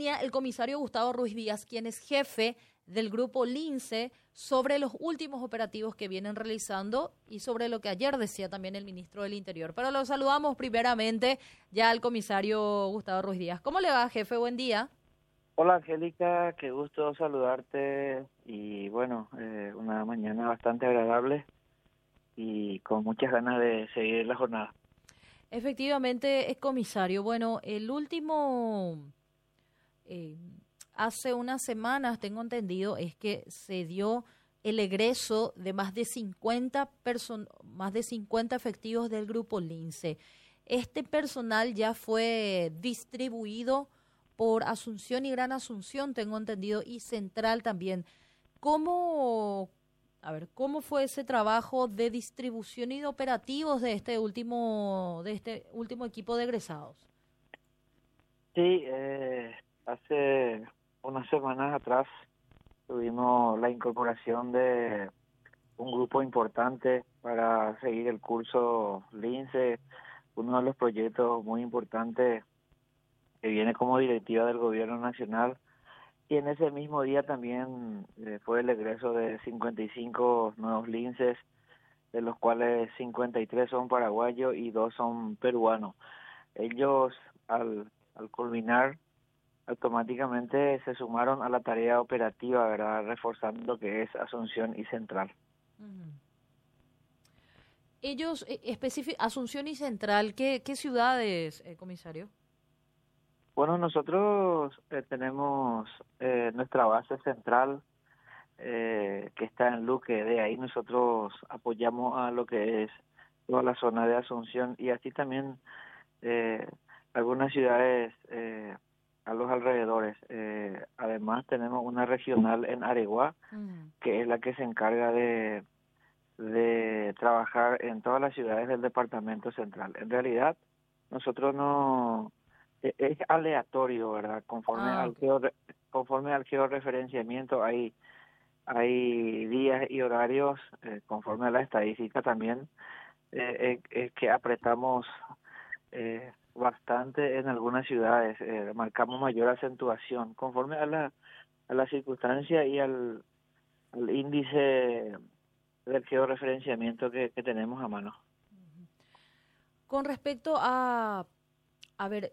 línea el comisario Gustavo Ruiz Díaz, quien es jefe del grupo Lince, sobre los últimos operativos que vienen realizando y sobre lo que ayer decía también el ministro del Interior. Pero lo saludamos primeramente ya al comisario Gustavo Ruiz Díaz. ¿Cómo le va, jefe? Buen día. Hola, Angélica, qué gusto saludarte y bueno, eh, una mañana bastante agradable y con muchas ganas de seguir la jornada. Efectivamente, es comisario. Bueno, el último, eh, hace unas semanas, tengo entendido, es que se dio el egreso de más de 50 más de 50 efectivos del grupo Lince. Este personal ya fue distribuido por Asunción y Gran Asunción, tengo entendido, y Central también. ¿Cómo, a ver, ¿cómo fue ese trabajo de distribución y de operativos de este último, de este último equipo de egresados? Sí, eh, hace unas semanas atrás tuvimos la incorporación de un grupo importante para seguir el curso LINCE, uno de los proyectos muy importantes que viene como directiva del gobierno nacional y en ese mismo día también eh, fue el egreso de 55 nuevos linces, de los cuales 53 son paraguayos y dos son peruanos. Ellos al, al culminar automáticamente se sumaron a la tarea operativa, ¿verdad? reforzando lo que es Asunción y Central. Ellos, eh, Asunción y Central, ¿qué, qué ciudades, eh, comisario? Bueno, nosotros eh, tenemos eh, nuestra base central eh, que está en Luque. De ahí nosotros apoyamos a lo que es toda la zona de Asunción y así también algunas ciudades a los alrededores. además tenemos una regional en Areguá mm. que es la que se encarga de de trabajar en todas las ciudades del departamento central. En realidad, nosotros no e-, es aleatorio, ¿verdad? Conforme ah, al conforme al georreferenciamiento hay hay días y horarios eh, conforme a la estadística también eh, eh, que apretamos bastante en algunas ciudades, marcamos mayor acentuación conforme a la a la circunstancia y al, al índice del georreferenciamiento que, que tenemos a mano. Con respecto a a ver,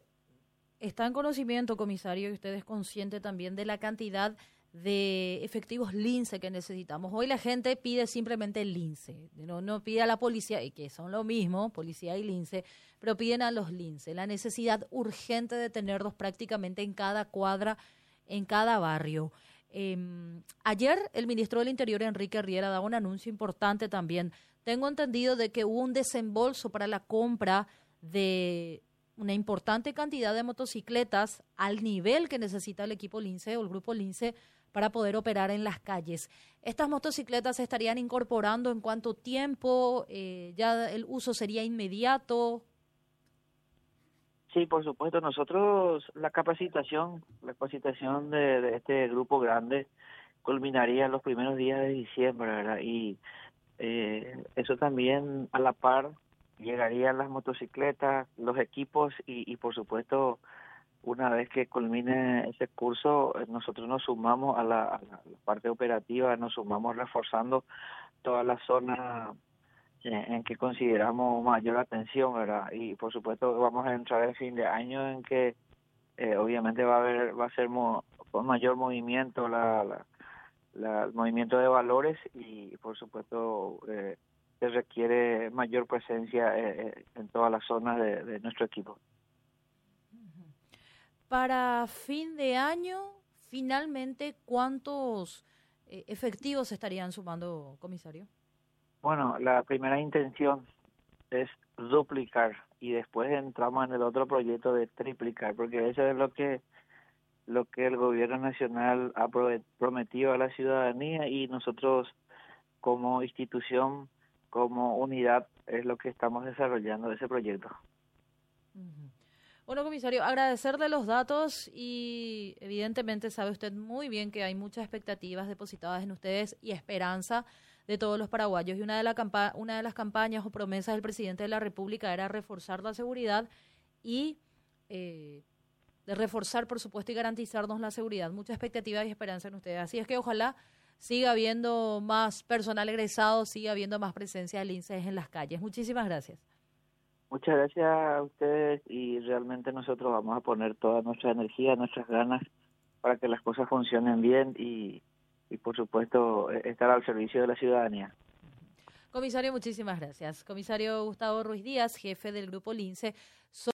Está en conocimiento, comisario, y usted es consciente también de la cantidad de efectivos lince que necesitamos. Hoy la gente pide simplemente lince, no, no pide a la policía, y que son lo mismo, policía y lince, pero piden a los lince. La necesidad urgente de tenerlos prácticamente en cada cuadra, en cada barrio. Em, ayer el ministro del Interior, Enrique Riera, daba un anuncio importante también. Tengo entendido de que hubo un desembolso para la compra de una importante cantidad de motocicletas al nivel que necesita el equipo Lince o el grupo Lince para poder operar en las calles. ¿Estas motocicletas se estarían incorporando en cuánto tiempo? Eh, ¿Ya el uso sería inmediato? Sí, por supuesto. Nosotros la capacitación, la capacitación de, este grupo grande culminaría los primeros días de diciembre, ¿verdad? Y eh, eso también a la par llegarían las motocicletas, los equipos y, por supuesto una vez que culmine ese curso nosotros nos sumamos a la, parte operativa, nos sumamos reforzando toda la zona en, que consideramos mayor atención, ¿verdad? Y por supuesto vamos a entrar el fin de año en que eh, obviamente va a haber va a ser con mayor movimiento la, la, el movimiento de valores y por supuesto eh, se requiere mayor presencia eh, eh, en todas las zonas de, nuestro equipo. Para fin de año, finalmente, ¿cuántos eh, efectivos estarían sumando, comisario? Bueno, la primera intención es duplicar y después entramos en el otro proyecto de triplicar, porque eso es lo que lo que el gobierno nacional ha prometido a la ciudadanía y nosotros como institución como unidad es lo que estamos desarrollando de ese proyecto. Bueno, comisario, agradecerle los datos y evidentemente sabe usted muy bien que hay muchas expectativas depositadas en ustedes y esperanza de todos los paraguayos. Y una de, una de las campañas o promesas del presidente de la República era reforzar la seguridad y eh, de reforzar, por supuesto, y garantizarnos la seguridad. Mucha expectativa y esperanza en ustedes. Así es que ojalá siga habiendo más personal egresado, siga habiendo más presencia de linces en las calles. Muchísimas gracias. Muchas gracias a ustedes y realmente nosotros vamos a poner toda nuestra energía, nuestras ganas para que las cosas funcionen bien y, y por supuesto e-, estar al servicio de la ciudadanía. Comisario, muchísimas gracias. Comisario Gustavo Ruiz Díaz, jefe del Grupo Lince.